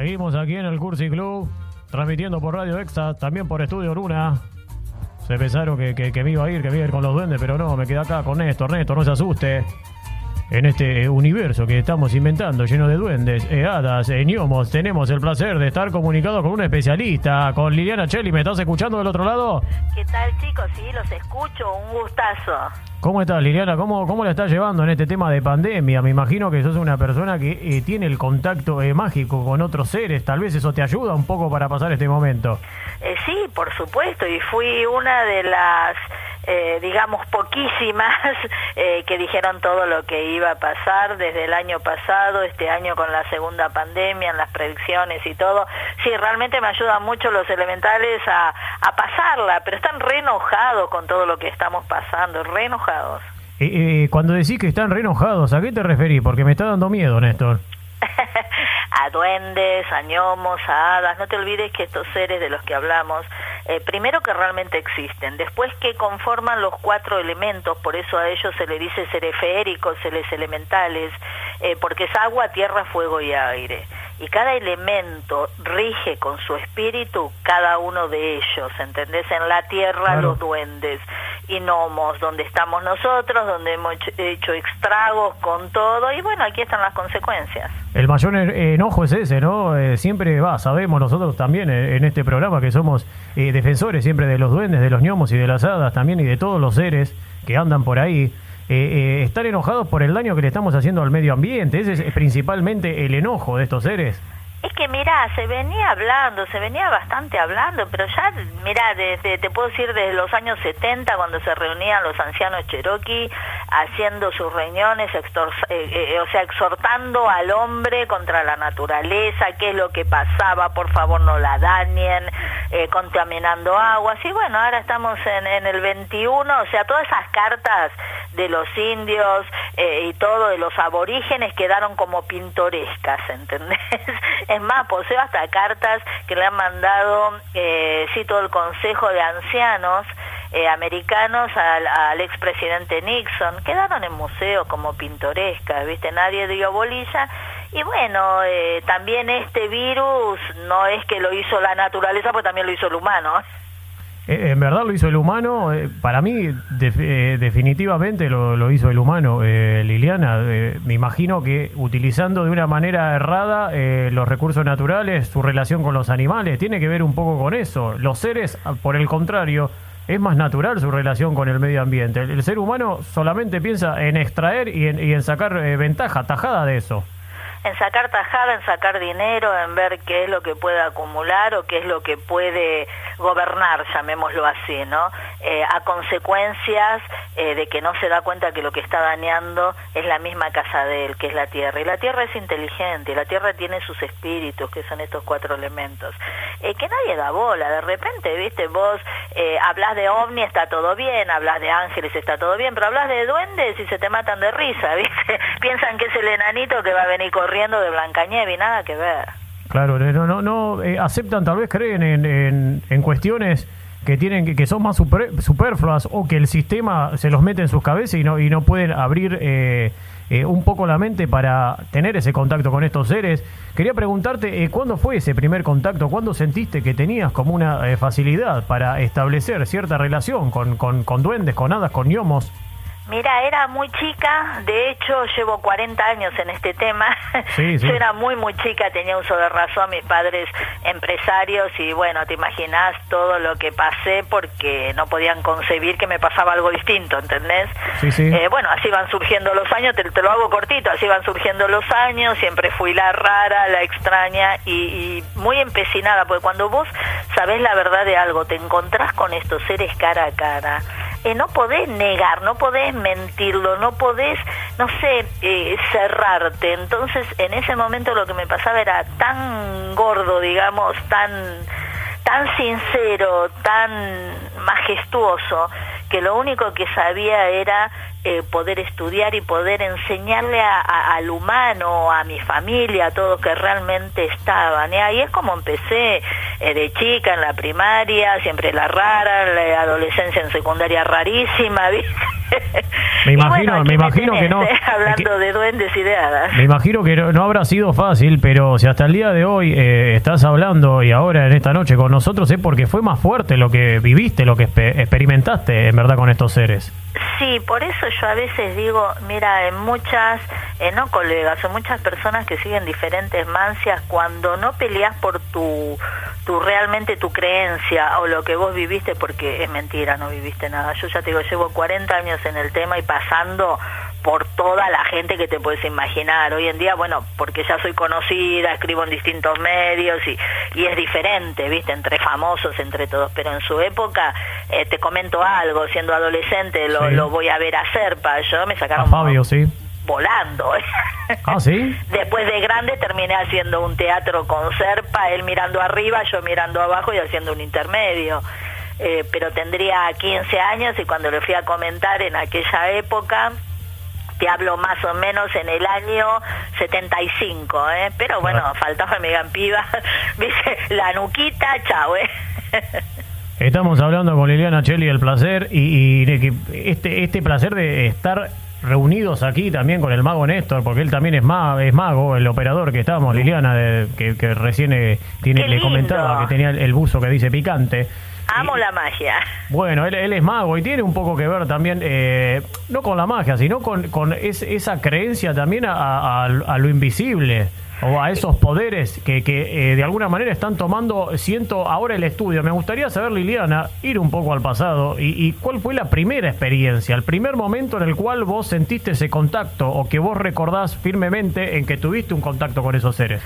Seguimos aquí en el Cursi Club, transmitiendo por Radio Extra, también por Estudio Luna. Se pensaron que, que- que me iba a ir, que me iba a ir con los duendes, pero no, me quedé acá con Néstor. Néstor, no se asuste. En este universo que estamos inventando, lleno de duendes, eh, hadas, eh, gnomos, tenemos el placer de estar comunicados con un especialista, con Liliana Cheli. ¿Me estás escuchando del otro lado? ¿Qué tal chicos? Sí, los escucho, un gustazo. ¿Cómo estás, Liliana? ¿Cómo, ¿Cómo la estás llevando en este tema de pandemia? Me imagino que sos una persona que eh, tiene el contacto eh, mágico con otros seres. Tal vez eso te ayuda un poco para pasar este momento. Eh, sí, por supuesto, y fui una de las, eh, digamos, poquísimas eh, que dijeron todo lo que iba a pasar desde el año pasado, este año con la segunda pandemia, en las predicciones y todo. Sí, realmente me ayudan mucho los elementales a, a pasarla, pero están re enojados con todo lo que estamos pasando, re enojados. Eh, eh, cuando decís que están re enojados, ¿a qué te referís? Porque me está dando miedo, Néstor. a duendes, a gnomos, a hadas. No te olvides que estos seres de los que hablamos, eh, primero que realmente existen, después que conforman los cuatro elementos, por eso a ellos se le dice seres feéricos, seres elementales, eh, porque es agua, tierra, fuego y aire. Y cada elemento rige con su espíritu cada uno de ellos, ¿entendés? En la tierra Claro. los duendes y gnomos, donde estamos nosotros, donde hemos hecho- estragos con todo, y bueno, aquí están las consecuencias. El mayor enojo es ese, ¿no? Eh, siempre va, sabemos nosotros también eh, en este programa que somos eh, defensores siempre de los duendes, de los gnomos y de las hadas también y de todos los seres que andan por ahí. Eh, eh, estar enojados por el daño que le estamos haciendo al medio ambiente, ese es principalmente el enojo de estos seres. Es que mira, se venía hablando, se venía bastante hablando, pero ya, mira, desde, te puedo decir desde los años 70, cuando se reunían los ancianos cherokee, haciendo sus reuniones, eh, eh, o sea, exhortando al hombre contra la naturaleza, qué es lo que pasaba, por favor no la dañen, eh, contaminando aguas, y bueno, ahora estamos en, en el 21, o sea, todas esas cartas de los indios eh, y todo de los aborígenes quedaron como pintorescas, ¿entendés? Es más, poseo hasta cartas que le han mandado, eh, sí, todo el Consejo de Ancianos eh, americanos al, al expresidente Nixon. Quedaron en museos como pintorescas, ¿viste? Nadie dio bolilla. Y bueno, eh, también este virus no es que lo hizo la naturaleza, pues también lo hizo el humano. Eh, en verdad lo hizo el humano, eh, para mí def- eh, definitivamente lo, hizo el humano, Liliana. Me imagino que utilizando de una manera errada los recursos naturales, su relación con los animales, tiene que ver un poco con eso. Los seres, ah, por el contrario, es más natural su relación con el medio ambiente. El, el ser humano solamente piensa en extraer y en, y en sacar ventaja, tajada de eso. En sacar tajada, en sacar dinero, en ver qué es lo que puede acumular o qué es lo que puede gobernar, llamémoslo así, ¿no? Eh, a consecuencias eh, de que no se da cuenta que lo que está dañando es la misma casa de él, que es la tierra. Y la tierra es inteligente, la tierra tiene sus espíritus, que son estos cuatro elementos. Eh, que nadie da bola, de repente, viste, vos eh, hablas de ovni, está todo bien, hablas de ángeles, está todo bien, pero hablas de duendes y se te matan de risa, viste. Piensan que es el enanito que va a venir corriendo de Blancanieves nada que ver. Claro, no, no, no eh, aceptan, tal vez creen en, en, en cuestiones que tienen que, que son más super- superfluas o que el sistema se los mete en sus cabezas y no y no pueden abrir eh, eh, un poco la mente para tener ese contacto con estos seres. Quería preguntarte, eh, ¿cuándo fue ese primer contacto? ¿Cuándo sentiste que tenías como una eh, facilidad para establecer cierta relación con, con, con duendes, con hadas, con gnomos? Mira, era muy chica, de hecho llevo 40 años en este tema. Sí, sí. Yo era muy, muy chica, tenía uso de razón, mis padres empresarios y bueno, te imaginas todo lo que pasé porque no podían concebir que me pasaba algo distinto, ¿entendés? Sí, sí. Eh, bueno, así van surgiendo los años, te, te lo hago cortito, así van surgiendo los años, siempre fui la rara, la extraña y, y muy empecinada, porque cuando vos sabés la verdad de algo, te encontrás con estos seres cara a cara, eh, no podés negar, no podés mentirlo, no podés, no sé, eh, cerrarte. Entonces, en ese momento lo que me pasaba era tan gordo, digamos, tan tan sincero, tan majestuoso, que lo único que sabía era eh, poder estudiar y poder enseñarle a, al humano, a mi familia, a todos que realmente estaban. Y ahí es como empecé eh, de chica en la primaria, siempre la rara, la adolescencia en secundaria rarísima, ¿viste? Me imagino, me imagino que no. Hablando de duendes y de hadas. Me imagino que no, habrá sido fácil, pero si hasta el día de hoy eh, estás hablando y ahora en esta noche con nosotros es porque fue más fuerte lo que viviste, lo que experimentaste en verdad con estos seres. Sí, por eso yo a veces digo, mira, en muchas, eh, no colegas, o muchas personas que siguen diferentes mancias, cuando no peleas por tu, tu realmente tu creencia o lo que vos viviste, porque es mentira, no viviste nada. Yo ya te digo, llevo 40 años en el tema y pasando por toda la gente que te puedes imaginar. Hoy en día, bueno, porque ya soy conocida, escribo en distintos medios y, y es diferente, ¿viste? Entre famosos, entre todos. Pero en su época, eh, te comento algo, siendo adolescente lo, lo voy a ver a Serpa. Yo me sacaron... A Fabio, sí volando. Ah, sí. Después de grande terminé haciendo un teatro con Serpa, él mirando arriba, yo mirando abajo y haciendo un intermedio. Eh, pero tendría 15 años y cuando le fui a comentar en aquella época, te hablo más o menos en el año 75, ¿eh? Pero bueno, faltaba mi gampiva, la nuquita, chao, ¿eh? Estamos hablando con Liliana Cheli del placer y, y este, este placer de estar reunidos aquí también con el mago Néstor, porque él también es, es mago, el operador que estábamos, Liliana, de, que, recién eh, tiene, le comentaba que tenía el, buzo que dice picante. Amo la magia. Bueno, él, él, es mago y tiene un poco que ver también, eh, no con la magia, sino con, con esa creencia también a, lo invisible o a esos poderes que, que eh, de alguna manera están tomando, siento ahora el estudio. Me gustaría saber, Liliana, ir un poco al pasado y, cuál fue la primera experiencia, el primer momento en el cual vos sentiste ese contacto o que vos recordás firmemente en que tuviste un contacto con esos seres.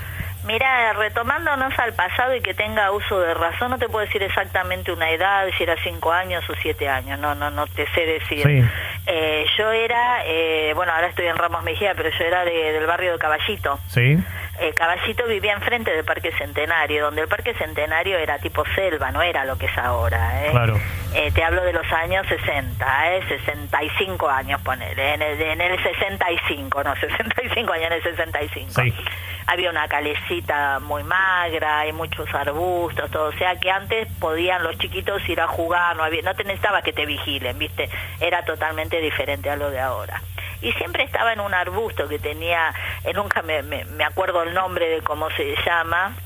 Mira, retomándonos al pasado y que tenga uso de razón, no te puedo decir exactamente una edad, si era cinco años o siete años, no, no, no te sé decir. Eh, yo era, eh, bueno, ahora estoy en Ramos Mejía, pero yo era del barrio de Caballito. Sí. Eh, Caballito vivía enfrente del Parque Centenario, donde el Parque Centenario era tipo selva, no era lo que es ahora. ¿eh? Claro. Eh, te hablo de los años 60, ¿eh? 65 años, ponele, en el, en el 65, no, 65 años, en el 65. Sí. Había una calecita muy magra, y muchos arbustos, todo, o sea que antes podían los chiquitos ir a jugar, no, había, te necesitaba que te vigilen, ¿viste? Era totalmente diferente a lo de ahora y siempre estaba en un arbusto que tenía, eh, nunca me, me, acuerdo el nombre de cómo se llama,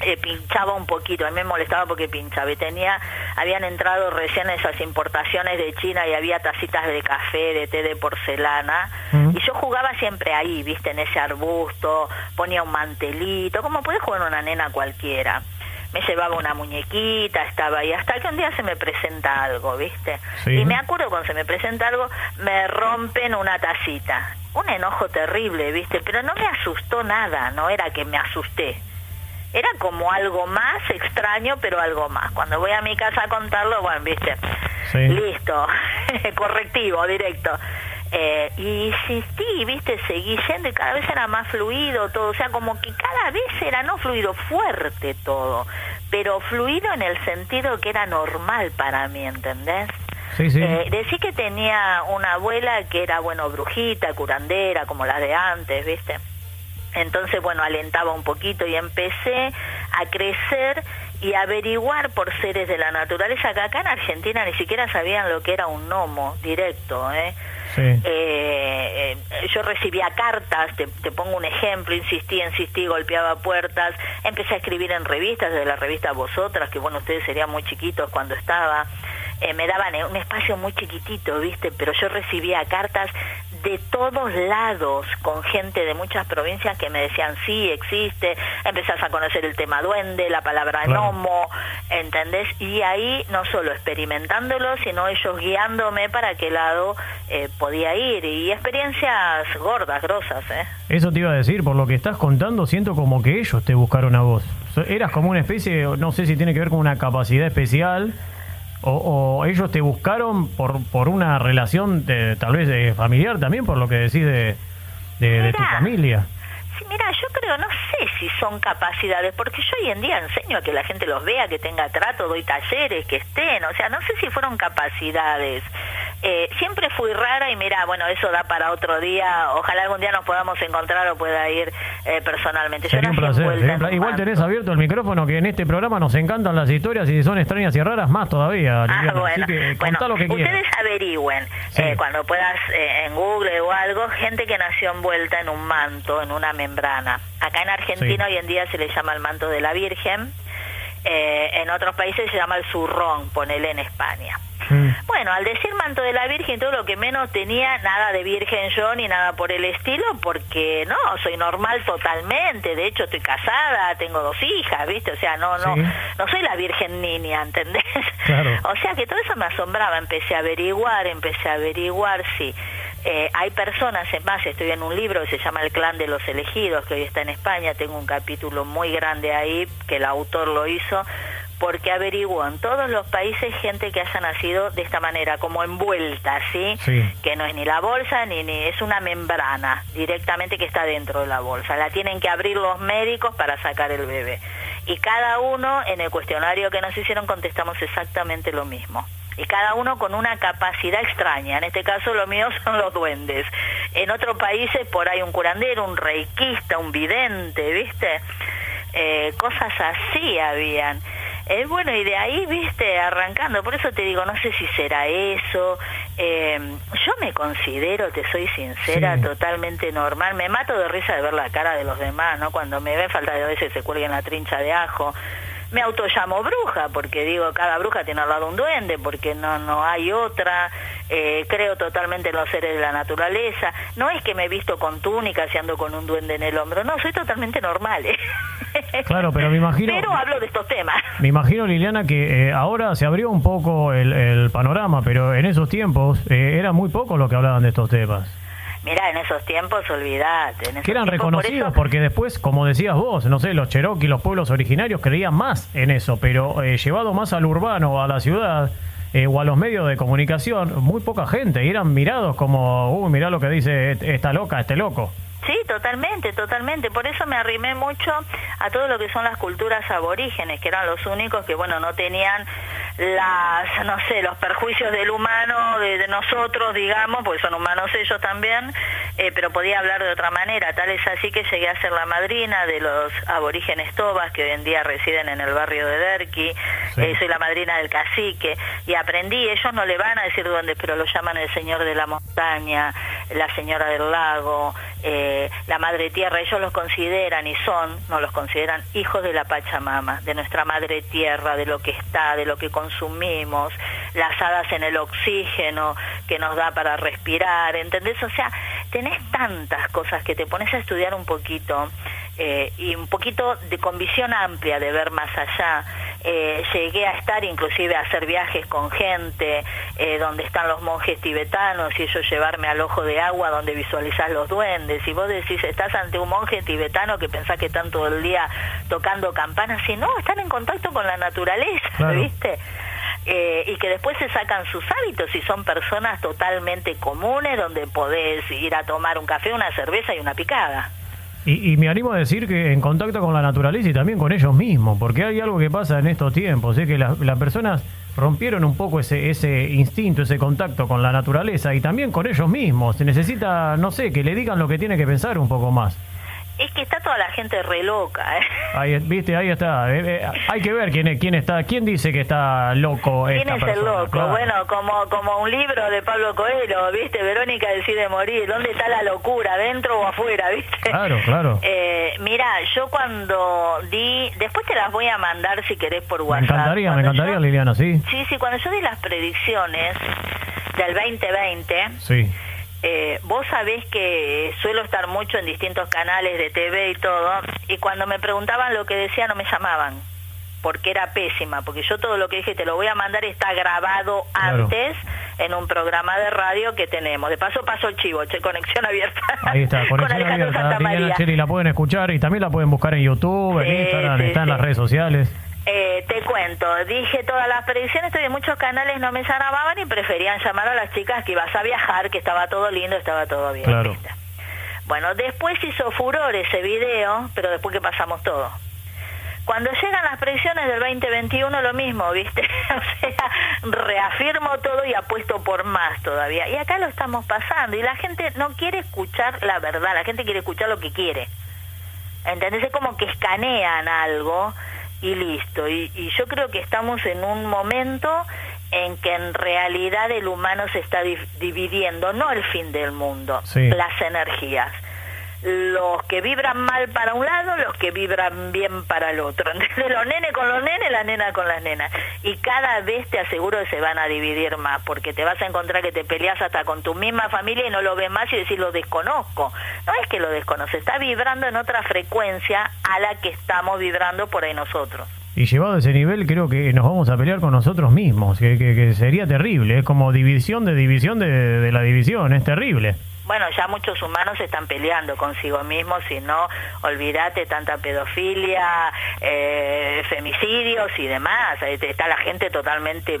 eh, pinchaba un poquito, a mí me molestaba porque pinchaba y tenía, habían entrado recién esas importaciones de China y había tacitas de café, de té de porcelana y yo jugaba siempre ahí, viste, en ese arbusto, ponía un mantelito, como puede jugar una nena cualquiera me llevaba una muñequita, estaba ahí, hasta que un día se me presenta algo, ¿viste? Y me acuerdo cuando se me presenta algo, me rompen una tacita. Un enojo terrible, ¿viste? Pero no me asustó nada, no era que me asusté. Era como algo más extraño, pero algo más. Cuando voy a mi casa a contarlo, bueno, ¿viste? Listo, correctivo, directo. Eh, y insistí, viste, seguí yendo y cada vez era más fluido todo, o sea, como que cada vez era no fluido, fuerte todo, pero fluido en el sentido que era normal para mí, ¿entendés? Sí, sí. Eh, decí que tenía una abuela que era, bueno, brujita, curandera, como las de antes, ¿viste? Entonces, bueno, alentaba un poquito y empecé a crecer y averiguar por seres de la naturaleza, que acá en Argentina ni siquiera sabían lo que era un gnomo directo, ¿eh? Eh, eh, yo recibía cartas, te, pongo un ejemplo, insistí, insistí, golpeaba puertas, empecé a escribir en revistas, de la revista Vosotras, que bueno, ustedes serían muy chiquitos cuando estaba, eh, me daban un espacio muy chiquitito, ¿viste? Pero yo recibía cartas de todos lados con gente de muchas provincias que me decían sí, existe, empezás a conocer el tema duende, la palabra gnomo, ¿entendés? Y ahí no solo experimentándolo, sino ellos guiándome para qué lado eh, podía ir y experiencias gordas, grosas, ¿eh? Eso te iba a decir, por lo que estás contando, siento como que ellos te buscaron a vos. Eras como una especie, no sé si tiene que ver con una capacidad especial o, ellos te buscaron por, por una relación de, tal vez de familiar también, por lo que decís de, de, tu familia. Sí, mira, yo creo, no sé si son capacidades, porque yo hoy en día enseño a que la gente los vea, que tenga trato, doy talleres, que estén, o sea, no sé si fueron capacidades. Eh, siempre fui rara y mira, bueno, eso da para otro día. Ojalá algún día nos podamos encontrar o pueda ir eh, personalmente. Sería un placer. Igual tenés abierto el micrófono que en este programa nos encantan las historias y si son extrañas y raras más todavía. Ah, bueno. bueno lo que ustedes averigüen eh, cuando puedas en Google o algo, gente que nació envuelta en un manto, en una membrana. Acá en Argentina hoy en día se le llama el manto de la Virgen. en otros países se llama el zurrón, ponele en España. Mm. Bueno, al decir manto de la Virgen, todo lo que menos tenía nada de virgen yo ni nada por el estilo, porque no, soy normal totalmente. De hecho, estoy casada, tengo dos hijas, ¿viste? O sea, no, no, no soy la Virgen niña, ¿entendés? o sea que todo eso me asombraba. Empecé a averiguar, empecé a averiguar, sí. Eh, hay personas, es más, estoy en un libro que se llama El clan de los elegidos, que hoy está en España, tengo un capítulo muy grande ahí, que el autor lo hizo, porque averiguó en todos los países gente que haya nacido de esta manera, como envuelta, ¿sí? Que no es ni la bolsa ni, ni es una membrana directamente que está dentro de la bolsa. La tienen que abrir los médicos para sacar el bebé. Y cada uno en el cuestionario que nos hicieron contestamos exactamente lo mismo. Y cada uno con una capacidad extraña. En este caso lo mío son los duendes. En otros países por ahí un curandero, un reikista, un vidente, ¿viste? Eh, cosas así habían. Eh, bueno, y de ahí, viste, arrancando, por eso te digo, no sé si será eso. Eh, yo me considero, te soy sincera, totalmente normal. Me mato de risa de ver la cara de los demás, ¿no? Cuando me ve falta de a veces se cuelga en la trincha de ajo me auto llamo bruja porque digo cada bruja tiene al lado un duende porque no no hay otra eh, creo totalmente en los seres de la naturaleza. No es que me he visto con túnicas y ando con un duende en el hombro no soy totalmente normal ¿eh? claro pero me imagino pero hablo de estos temas. Me imagino Liliana que eh, ahora se abrió un poco el, panorama pero en esos tiempos era muy poco lo que hablaban de estos temas Mira, en esos tiempos, olvídate. que eran reconocidos porque después, como decías vos, no sé, los Cherokee, los pueblos originarios creían más en eso, pero eh, llevado más al urbano, a la ciudad eh, o a los medios de comunicación, muy poca gente, y eran mirados como, uy, mirá lo que dice esta loca, este loco. Sí, totalmente, totalmente. Por eso me arrimé mucho a todo lo que son las culturas aborígenes, que eran los únicos que, bueno, no tenían las, no sé, los perjuicios del humano, de, nosotros, digamos, porque son humanos ellos también, eh, pero podía hablar de otra manera. Tal es así que llegué a ser la madrina de los aborígenes tobas que hoy en día residen en el barrio de Derqui. Eh, soy la madrina del cacique y aprendí, ellos no le van a decir dónde, pero lo llaman el señor de la montaña, la señora del lago, eh, la madre tierra. Ellos los consideran y son, no los consideran hijos de la Pachamama, de nuestra madre tierra, de lo que está, de lo que consumimos, las hadas en el oxígeno que nos da para respirar, ¿entendés? O sea, tenés tantas cosas que te pones a estudiar un poquito eh, y un poquito de con visión amplia de ver más allá. Eh, llegué a estar inclusive a hacer viajes con gente eh, donde están los monjes tibetanos y ellos llevarme al ojo de agua donde visualizás los duendes y vos decís estás ante un monje tibetano que pensás que están todo el día tocando campanas y no, están en contacto con la naturaleza, ¿viste? Eh, y que después se sacan sus hábitos y son personas totalmente comunes donde podés ir a tomar un café, una cerveza y una picada. Y, me animo a decir que en contacto con la naturaleza y también con ellos mismos, porque hay algo que pasa en estos tiempos, es que las personas rompieron un poco ese, ese instinto, ese contacto con la naturaleza y también con ellos mismos. Se necesita, no sé, que le digan lo que tiene que pensar un poco más. Es que está toda la gente re loca, ¿eh? Ahí, viste, ahí está. Eh, eh, hay que ver quién, quién está, quién dice que está loco. ¿Quién es el loco? Bueno, como, como un libro de Pablo Coelho, viste, Verónica decide morir. ¿Dónde está la locura, dentro o afuera, viste? Claro, claro. Eh, mira, yo cuando di, después te las voy a mandar si querés por WhatsApp. Me encantaría, me encantaría, Liliana, sí. Sí, sí, cuando yo di las predicciones del 2020. Sí eh, vos sabés que suelo estar mucho en distintos canales de TV y todo, y cuando me preguntaban lo que decía no me llamaban, porque era pésima, porque yo todo lo que dije te lo voy a mandar está grabado antes en un programa de radio que tenemos. De paso paso el chivo, che, conexión abierta. Ahí está, conexión abierta. la pueden escuchar y también la pueden buscar en YouTube, en Instagram, está en las redes sociales. Eh, te cuento, dije todas las predicciones, estoy en muchos canales, no me llamaban y preferían llamar a las chicas que ibas a viajar, que estaba todo lindo, estaba todo bien. Bueno, después hizo furor ese video, pero después que pasamos todo. Cuando llegan las predicciones del 2021 lo mismo, ¿viste? o sea, reafirmo todo y apuesto por más todavía. Y acá lo estamos pasando y la gente no quiere escuchar la verdad, la gente quiere escuchar lo que quiere. ¿Entendés? Es como que escanean algo y listo. Y, y yo creo que estamos en un momento en que en realidad el humano se está dividiendo, no el fin del mundo, las energías los que vibran mal para un lado, los que vibran bien para el otro. Entonces, los nenes con los nenes, la nena con las nenas. Y cada vez te aseguro que se van a dividir más, porque te vas a encontrar que te peleas hasta con tu misma familia y no lo ves más y decís lo desconozco. No es que lo desconoce, está vibrando en otra frecuencia a la que estamos vibrando por ahí nosotros. Y llevado a ese nivel, creo que nos vamos a pelear con nosotros mismos, que, que, sería terrible. Es como división de división de la división, es terrible bueno, ya muchos humanos están peleando consigo mismos, si no, olvídate tanta pedofilia, eh, femicidios y demás. Está la gente totalmente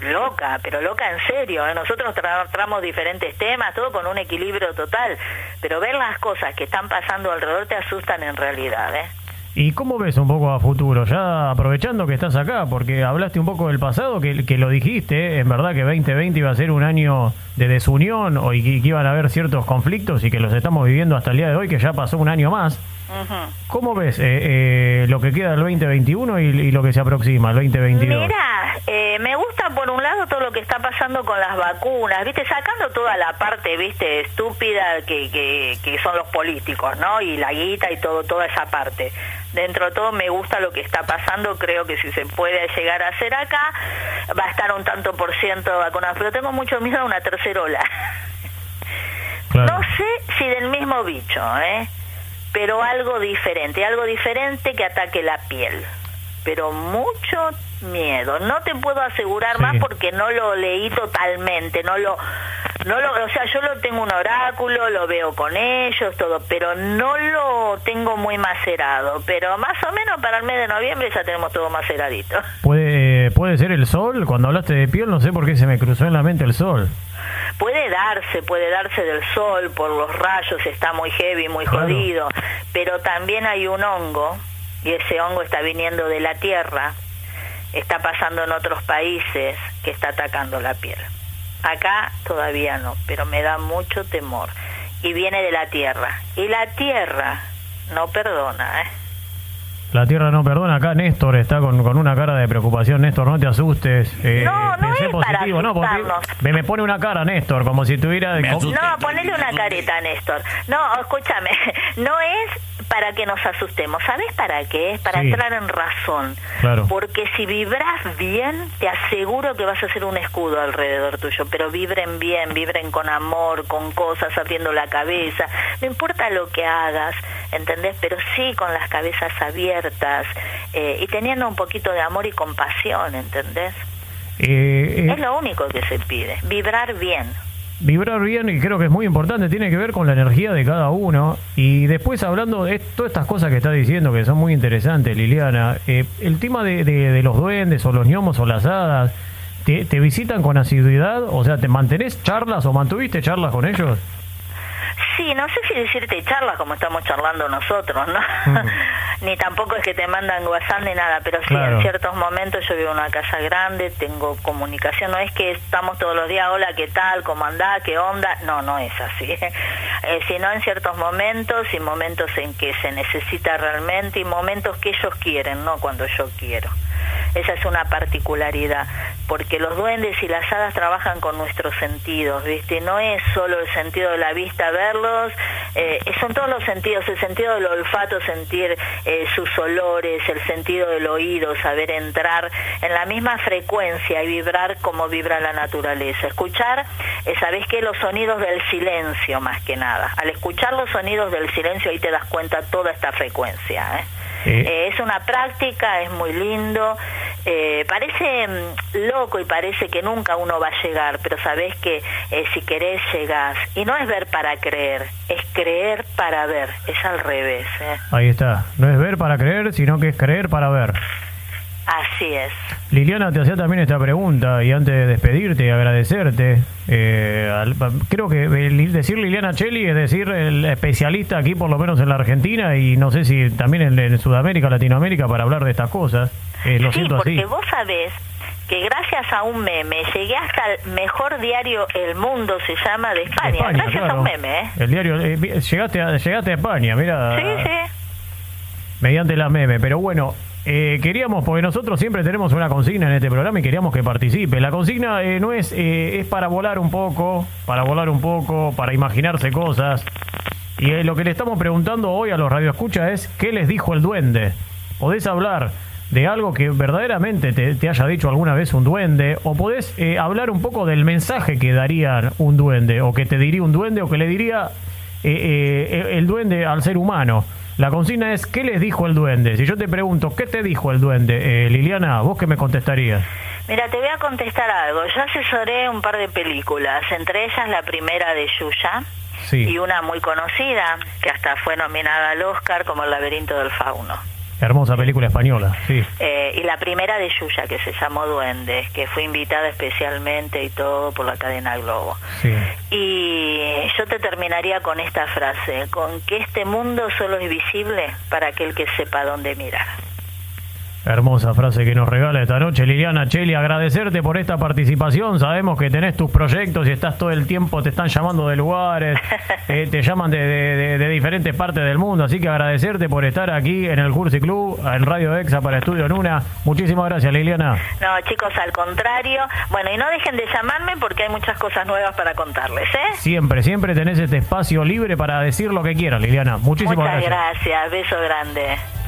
loca, pero loca en serio. ¿eh? Nosotros tratamos diferentes temas, todo con un equilibrio total, pero ver las cosas que están pasando alrededor te asustan en realidad. ¿eh? ¿Y cómo ves un poco a futuro? Ya aprovechando que estás acá, porque hablaste un poco del pasado, que, que lo dijiste, en verdad que 2020 iba a ser un año de desunión o y que, iban a haber ciertos conflictos y que los estamos viviendo hasta el día de hoy, que ya pasó un año más. ¿Cómo ves eh, eh, lo que queda del 2021 y, y, lo que se aproxima, el 2022? Mira, eh, me gusta por un lado todo lo que está pasando con las vacunas, viste, sacando toda la parte, viste, estúpida que, que, que son los políticos, ¿no? Y la guita y todo, toda esa parte dentro de todo me gusta lo que está pasando, creo que si se puede llegar a hacer acá, va a estar un tanto por ciento vacunado, pero tengo mucho miedo a una tercera ola. No sé si del mismo bicho, ¿eh? pero algo diferente, algo diferente que ataque la piel. Pero mucho miedo. No te puedo asegurar más porque no lo leí totalmente, no lo no lo, o sea, yo lo tengo un oráculo, lo veo con ellos, todo, pero no lo tengo muy macerado. Pero más o menos para el mes de noviembre ya tenemos todo maceradito. Puede, puede ser el sol. Cuando hablaste de piel, no sé por qué se me cruzó en la mente el sol. Puede darse, puede darse del sol por los rayos, está muy heavy, muy jodido, pero también hay un hongo y ese hongo está viniendo de la tierra, está pasando en otros países que está atacando la piel. Acá todavía no, pero me da mucho temor. Y viene de la tierra. Y la tierra no perdona, ¿eh? La tierra no perdona. Acá Néstor está con, con una cara de preocupación. Néstor, no te asustes. Eh, no, no es positivo. no, me, me, pone una cara, Néstor, como si tuviera... no, ponele una careta, Néstor. No, escúchame. No es para que nos asustemos. ¿Sabes para qué? Es para entrar en razón. Porque si vibras bien, te aseguro que vas a hacer un escudo alrededor tuyo. Pero vibren bien, vibren con amor, con cosas, abriendo la cabeza. No importa lo que hagas, ¿entendés? Pero sí con las cabezas abiertas eh, y teniendo un poquito de amor y compasión, ¿entendés? Eh, eh. es lo único que se pide, vibrar bien vibrar bien y creo que es muy importante, tiene que ver con la energía de cada uno. Y después hablando de todas estas cosas que está diciendo, que son muy interesantes, Liliana, eh, el tema de, de, los duendes o los gnomos o las hadas, ¿te, ¿te visitan con asiduidad? O sea, ¿te mantenés charlas o mantuviste charlas con ellos? Sí, no sé si decirte charlas como estamos charlando nosotros, ¿no? ni tampoco es que te mandan WhatsApp ni nada, pero sí, en ciertos momentos yo vivo en una casa grande, tengo comunicación, no es que estamos todos los días, hola, ¿qué tal? ¿Cómo andás? ¿Qué onda? No, no es así. eh, sino en ciertos momentos y momentos en que se necesita realmente y momentos que ellos quieren, no cuando yo quiero. Esa es una particularidad, porque los duendes y las hadas trabajan con nuestros sentidos, ¿viste? No es solo el sentido de la vista verlos, eh, son todos los sentidos, el sentido del olfato, sentir eh, sus olores, el sentido del oído, saber entrar en la misma frecuencia y vibrar como vibra la naturaleza. Escuchar, eh, sabes que los sonidos del silencio más que nada. Al escuchar los sonidos del silencio ahí te das cuenta toda esta frecuencia. ¿eh? Eh, es una práctica, es muy lindo, eh, parece mm, loco y parece que nunca uno va a llegar, pero sabes que eh, si querés llegás. Y no es ver para creer, es creer para ver, es al revés. Ahí está, no es ver para creer, sino que es creer para ver. Así es. Liliana te hacía también esta pregunta y antes de despedirte y agradecerte, eh, creo que decir Liliana Cheli es decir el especialista aquí por lo menos en la Argentina y no sé si también en, Sudamérica, Latinoamérica para hablar de estas cosas. Eh, lo sí, porque vos sabés que gracias a un meme llegué hasta el mejor diario El Mundo, se llama, de España. gracias a un meme, ¿eh? El diario, eh, llegaste, a, llegaste a España, mira. Sí, sí. Mediante la meme, pero bueno, eh, queríamos, porque nosotros siempre tenemos una consigna en este programa y queríamos que participe. La consigna eh, no es, eh, es para volar un poco, para volar un poco, para imaginarse cosas. Y lo que le estamos preguntando hoy a los radioescuchas es, ¿qué les dijo el duende? ¿Podés hablar de algo que verdaderamente te, haya dicho alguna vez un duende? ¿O podés hablar un poco del mensaje que daría un duende? ¿O que te diría un duende? ¿O que le diría el duende al ser humano? La consigna es, ¿qué les dijo el duende? Si yo te pregunto, ¿qué te dijo el duende? Eh, Liliana, ¿vos qué me contestarías? Mira, te voy a contestar algo. Yo asesoré un par de películas, entre ellas la primera de Yuya y una muy conocida, que hasta fue nominada al Oscar como El laberinto del fauno. Hermosa película española, sí. Eh, y la primera de Yuya, que se llamó Duende, que fue invitada especialmente y todo por la cadena Globo. Sí. Y yo te terminaría con esta frase, con que este mundo solo es visible para aquel que sepa dónde mirar. Hermosa frase que nos regala esta noche Liliana Cheli, agradecerte por esta participación, sabemos que tenés tus proyectos y estás todo el tiempo, te están llamando de lugares, eh, te llaman de, diferentes partes del mundo, así que agradecerte por estar aquí en el Cursi Club, en Radio Exa para Estudio Nuna. Muchísimas gracias Liliana. No chicos, al contrario, bueno y no dejen de llamarme porque hay muchas cosas nuevas para contarles. ¿eh? Siempre, siempre tenés este espacio libre para decir lo que quieras Liliana. Muchísimas Muchas gracias. gracias, beso grande.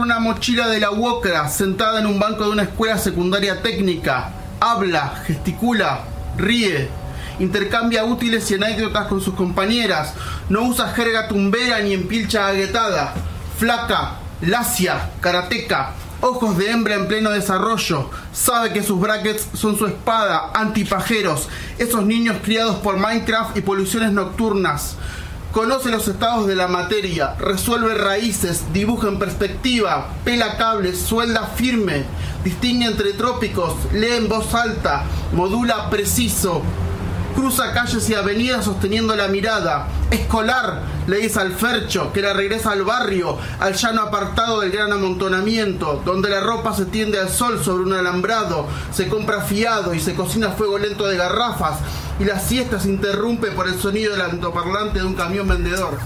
Una mochila de la UOCRA sentada en un banco de una escuela secundaria técnica. Habla, gesticula, ríe, intercambia útiles y anécdotas con sus compañeras. No usa jerga tumbera ni empilcha aguetada. Flaca, lacia, karateca, ojos de hembra en pleno desarrollo. Sabe que sus brackets son su espada, antipajeros, esos niños criados por Minecraft y poluciones nocturnas. Conoce los estados de la materia, resuelve raíces, dibuja en perspectiva, pela cables, suelda firme, distingue entre trópicos, lee en voz alta, modula preciso, cruza calles y avenidas sosteniendo la mirada. Escolar, le dice al Fercho, que la regresa al barrio, al llano apartado del gran amontonamiento, donde la ropa se tiende al sol sobre un alambrado, se compra fiado y se cocina a fuego lento de garrafas, y la siesta se interrumpe por el sonido del altoparlante de un camión vendedor.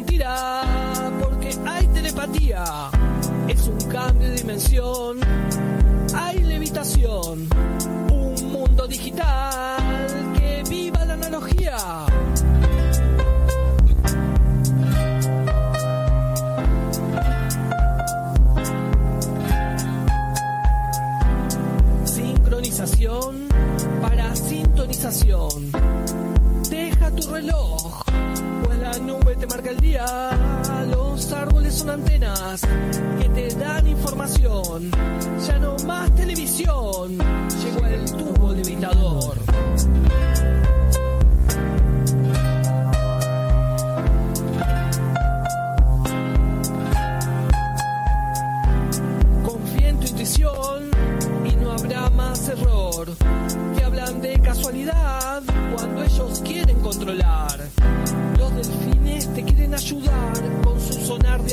Mentira, porque hay telepatía. Es un cambio de dimensión, hay levitación. Un mundo digital, que viva la analogía. Sincronización para sintonización. Deja tu reloj, marca el día. Los árboles son antenas que te dan información. Ya no más televisión, llegó el tubo levitador.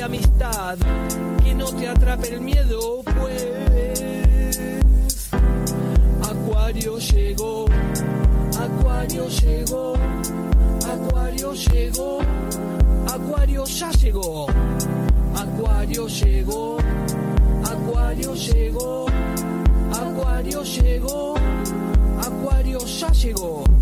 amistad, que no te atrape el miedo, pues Acuario llegó, Acuario llegó, Acuario llegó, Acuario ya llegó, Acuario llegó, Acuario llegó, Acuario llegó, Acuario ya llegó.